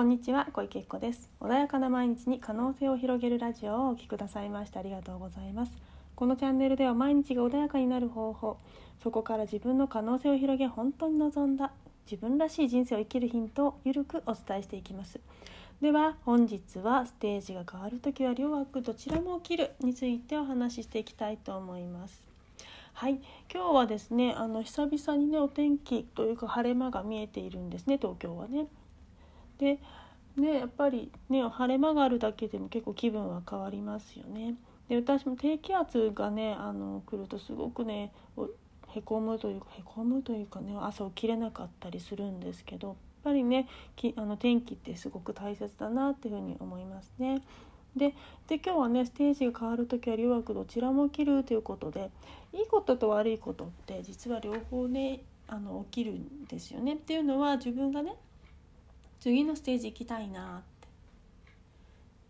こんにちは小池子です。穏やかな毎日に可能性を広げるラジオをお聞きくださいましてありがとうございます。このチャンネルでは毎日が穏やかになる方法そこから自分の可能性を広げ本当に望んだ自分らしい人生を生きるヒントをゆるくお伝えしていきます。では本日はステージが変わる時は両枠どちらも起きるについてお話ししていきたいと思います。はい。今日はですねあの久々にねお天気というか晴れ間が見えているんですね東京はね。でねやっぱりね晴れ間があるだけでも結構気分は変わりますよね。で私も低気圧がねあの来るとすごくねへこむというかへこむというかね朝起きれなかったりするんですけどやっぱりねきあの天気ってすごく大切だなっていうふうに思いますね。でで今日はねステージが変わる時は留学どちらも起きるということでいいことと悪いことって実は両方ねあの起きるんですよね。っていうのは自分がね次のステージ行きたいなって。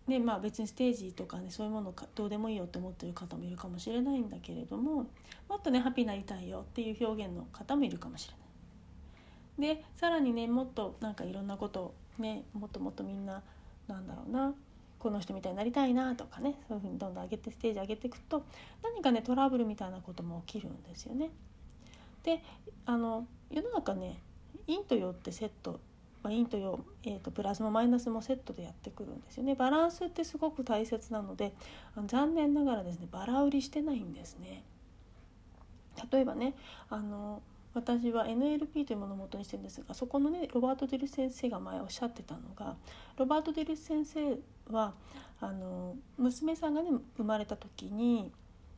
でまあ別にステージとかねそういうものかどうでもいいよって思ってる方もいるかもしれないんだけれどももっとねハッピーになりたいよっていう表現の方もいるかもしれない。でさらにねもっとなんかいろんなことねもっともっとみんななんだろうなこの人みたいになりたいなとかねそういうふうにどんどん上げてステージ上げていくと何かねトラブルみたいなことも起きるんですよね。であの世の中ね陰と陽ってセット、まあ、陰と陽、えーと、プラスもマイナスもセットでやってくるんですよね。バランスってすごく大切なので残念ながらですねバラ売りしてないんですね。例えばねあの私は NLP というものを元にしてるんですがそこのねロバート・デル先生が前おっしゃってたのがロバート・デル先生はあの娘さんがね生まれた時に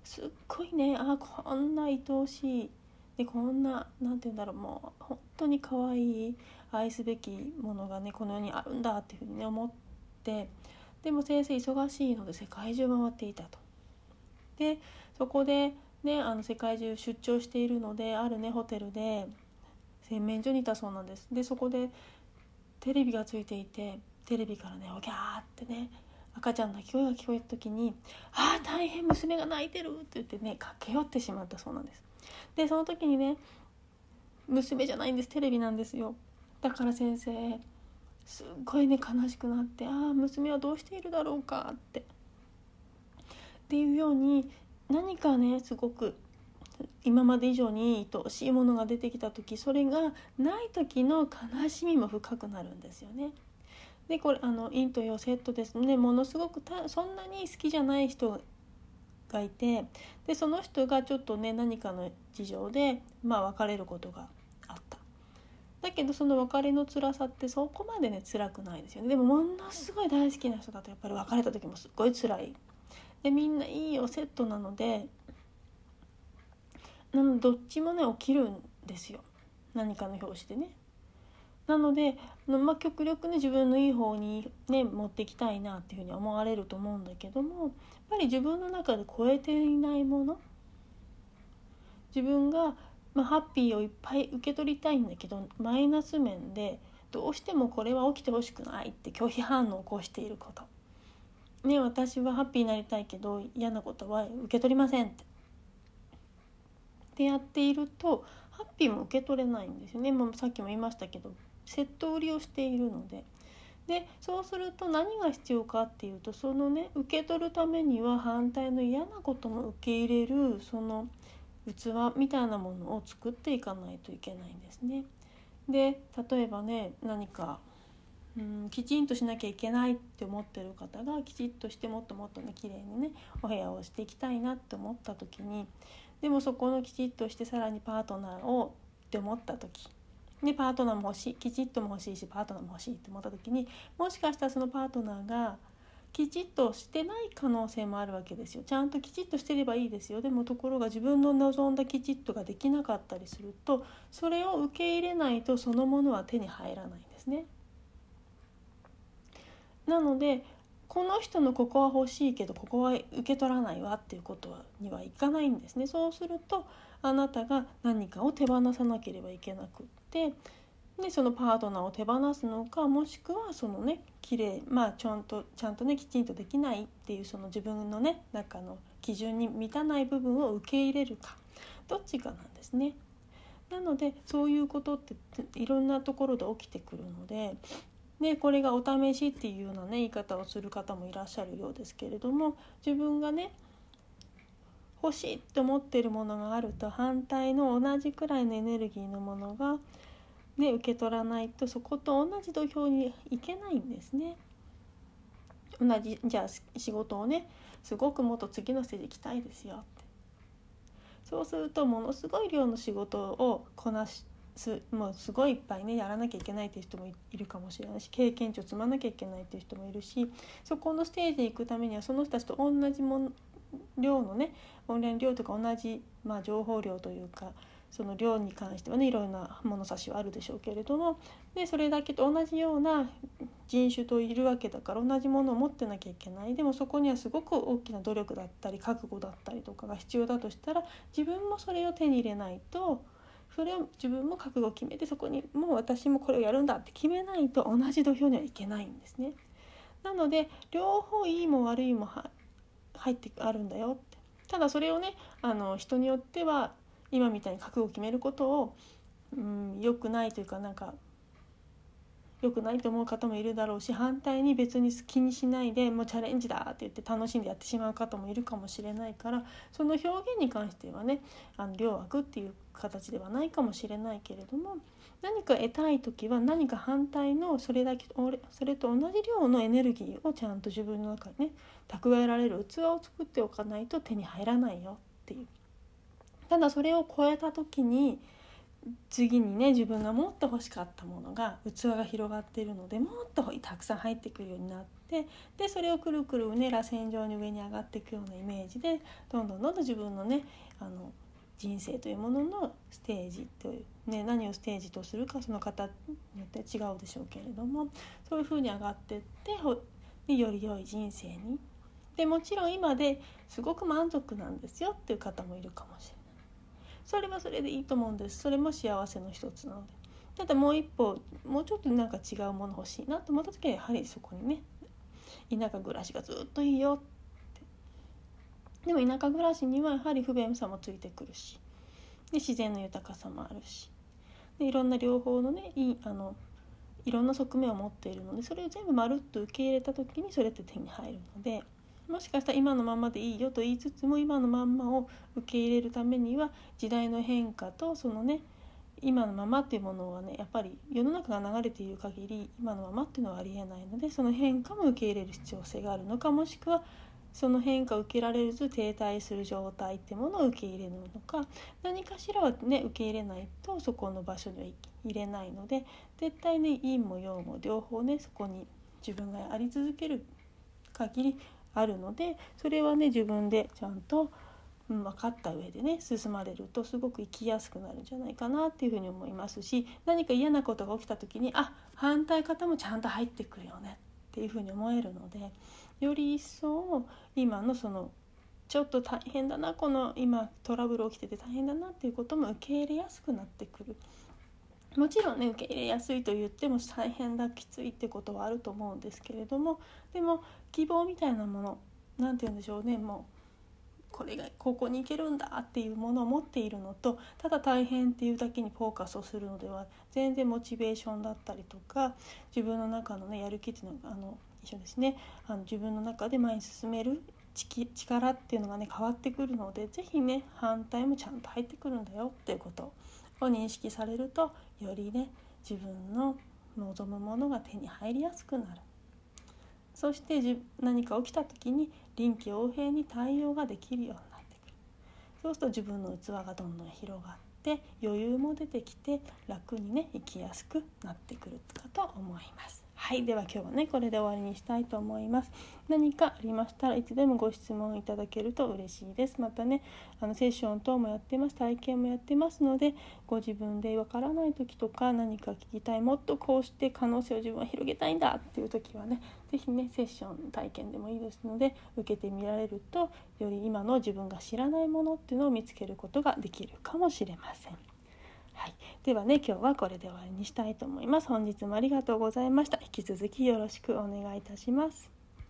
すっごいねあこんな愛おしいでこんな何て言うんだろうもう本当に可愛い愛すべきものがねこの世にあるんだっていうふうにね思ってでも先生忙しいので世界中回っていたと。でそこでねあの世界中出張しているのであるねホテルで洗面所にいたそうなんです。でそこでテレビがついていてテレビからねおぎゃーってね赤ちゃんの泣き声が聞こえた時に「ああ大変娘が泣いてる」って言ってね駆け寄ってしまったそうなんです。でその時にね娘じゃないんですテレビなんですよ。だから先生すっごいね悲しくなって「ああ娘はどうしているだろうか」って。っていうように何かねすごく今まで以上に愛おしいものが出てきた時それがない時の悲しみも深くなるんですよね。でこれあの陰と陽セットですねものすごくたそんなに好きじゃない人がいてでその人がちょっとね何かの事情で、まあ、別れることがあった。だけどその別れの辛さってそこまでね辛くないですよね。でもものすごい大好きな人だとやっぱり別れた時もすっごい辛い。でみんないいよセットなのでなのどっちもね起きるんですよ。何かの表紙でね。なので、まあ、極力ね自分のいい方にね持っていきたいなっていうふうに思われると思うんだけどもやっぱり自分の中で超えていないもの自分が、まあ、ハッピーをいっぱい受け取りたいんだけどマイナス面でどうしてもこれは起きてほしくないって拒否反応を起こしていること。ね私はハッピーになりたいけど嫌なことは受け取りませんって。でやっているとハッピーも受け取れないんですよね、もうさっきも言いましたけどセット売りをしているので。でそうすると何が必要かっていうとそのね受け取るためには反対の嫌なことも受け入れるその器みたいなものを作っていかないといけないんですね。で例えばね何かうんきちんとしなきゃいけないって思ってる方がきちっとしてもっともっとね綺麗にねお部屋をしていきたいなって思った時にでもそこのきちっとしてさらにパートナーをって思った時でパートナーも欲しいきちっとも欲しいしパートナーも欲しいって思った時にもしかしたらそのパートナーがきちっとしてない可能性もあるわけですよ。ちゃんときちっとしてればいいですよ。でもところが自分の望んだきちっとができなかったりするとそれを受け入れないとそのものは手に入らないんですね。なのでこの人のここは欲しいけどここは受け取らないわっていうことにはいかないんですね。そうするとあなたが何かを手放さなければいけなくってでそのパートナーを手放すのかもしくはそのね綺麗まあちゃんとちゃんとねきちんとできないっていうその自分のね中の基準に満たない部分を受け入れるかどっちかなんですね。なのでそういうことっていろんなところで起きてくるのででこれがお試しっていうようなね言い方をする方もいらっしゃるようですけれども自分がね欲しいって思ってるものがあると反対の同じくらいのエネルギーのものが、ね、受け取らないとそこと同じ土俵に行けないんですね。同じじゃあ仕事をねすごくもっと次のステージ行きたいですよってそうするとものすごい量の仕事をこなしすもうすごいいっぱいねやらなきゃいけないっていう人もいるかもしれないし経験値を積まなきゃいけないっていう人もいるしそこのステージに行くためにはその人たちと同じもの量のねオンライン量とか同じ、まあ、情報量というかその量に関してはねいろんな物差しはあるでしょうけれどもでそれだけと同じような人種といるわけだから同じものを持ってなきゃいけないでもそこにはすごく大きな努力だったり覚悟だったりとかが必要だとしたら自分もそれを手に入れないとそれを自分も覚悟を決めてそこにもう私もこれをやるんだって決めないと同じ土俵にはいけないんですね。なので両方いいも悪いも入ってあるんだよって。ただそれをねあの人によっては今みたいに覚悟を決めることを、うん、良くないというかなんか良くないと思う方もいるだろうし反対に別に気にしないでもうチャレンジだって言って楽しんでやってしまう方もいるかもしれないからその表現に関してはねあの両悪っていう形ではないかもしれないけれども何か得たい時は何か反対のそれだけそれと同じ量のエネルギーをちゃんと自分の中にね蓄えられる器を作っておかないと手に入らないよっていう。ただそれを超えた時に次にね自分がもっと欲しかったものが器が広がっているのでもっとたくさん入ってくるようになってでそれをくるくるうね螺旋状に上に上がっていくようなイメージでどんどんどんどん自分のねあの人生というもののステージという、ね、何をステージとするかその方によって違うでしょうけれどもそういうふうに上がってってより良い人生にでもちろん今ですごく満足なんですよっていう方もいるかもしれない。それはそれでいいと思うんです。それも幸せの一つなので。ただもう一歩もうちょっとなんか違うもの欲しいなと思った時はやはりそこにね田舎暮らしがずっといいよって。でも田舎暮らしにはやはり不便さもついてくるし。で自然の豊かさもあるし。でいろんな両方のねいいあのいろんな側面を持っているのでそれを全部まるっと受け入れた時にそれって手に入るのでもしかしたら今のままでいいよと言いつつも今のまんまを受け入れるためには時代の変化とそのね今のままっていうものはねやっぱり世の中が流れている限り今のままっていうのはありえないのでその変化も受け入れる必要性があるのかもしくはその変化を受けられず停滞する状態ってものを受け入れるのか何かしらはね受け入れないとそこの場所には入れないので絶対ね陰も陽も両方ねそこに自分があり続ける限りあるのでそれはね自分でちゃんと、うん、分かった上でね進まれるとすごく生きやすくなるんじゃないかなっていうふうに思いますし何か嫌なことが起きた時にあ反対方もちゃんと入ってくるよねっていうふうに思えるのでより一層今のそのちょっと大変だなこの今トラブル起きてて大変だなっていうことも受け入れやすくなってくる。もちろんね受け入れやすいと言っても大変だきついってことはあると思うんですけれどもでも希望みたいなもの何て言うんでしょうねもうこれがここに行けるんだっていうものを持っているのとただ大変っていうだけにフォーカスをするのでは全然モチベーションだったりとか自分の中のねやる気っていうのがあの一緒ですね。あの自分の中で前に進める力っていうのがね変わってくるので是非ね反対もちゃんと入ってくるんだよっていうこと。を認識されるとよりね自分の望むものが手に入りやすくなるそして何か起きた時に臨機応変に対応ができるようになってくるそうすると自分の器がどんどん広がって余裕も出てきて楽にね生きやすくなってくるかと思います。はいでは今日はねこれで終わりにしたいと思います。何かありましたらいつでもご質問いただけると嬉しいです。またねあのセッション等もやってます。体験もやってますのでご自分でわからない時とか何か聞きたいもっとこうして可能性を自分は広げたいんだっていう時はね是非ねセッション体験でもいいですので受けてみられるとより今の自分が知らないものっていうのを見つけることができるかもしれません。はい、ではね今日はこれで終わりにしたいと思います。本日もありがとうございました。引き続きよろしくお願いいたします。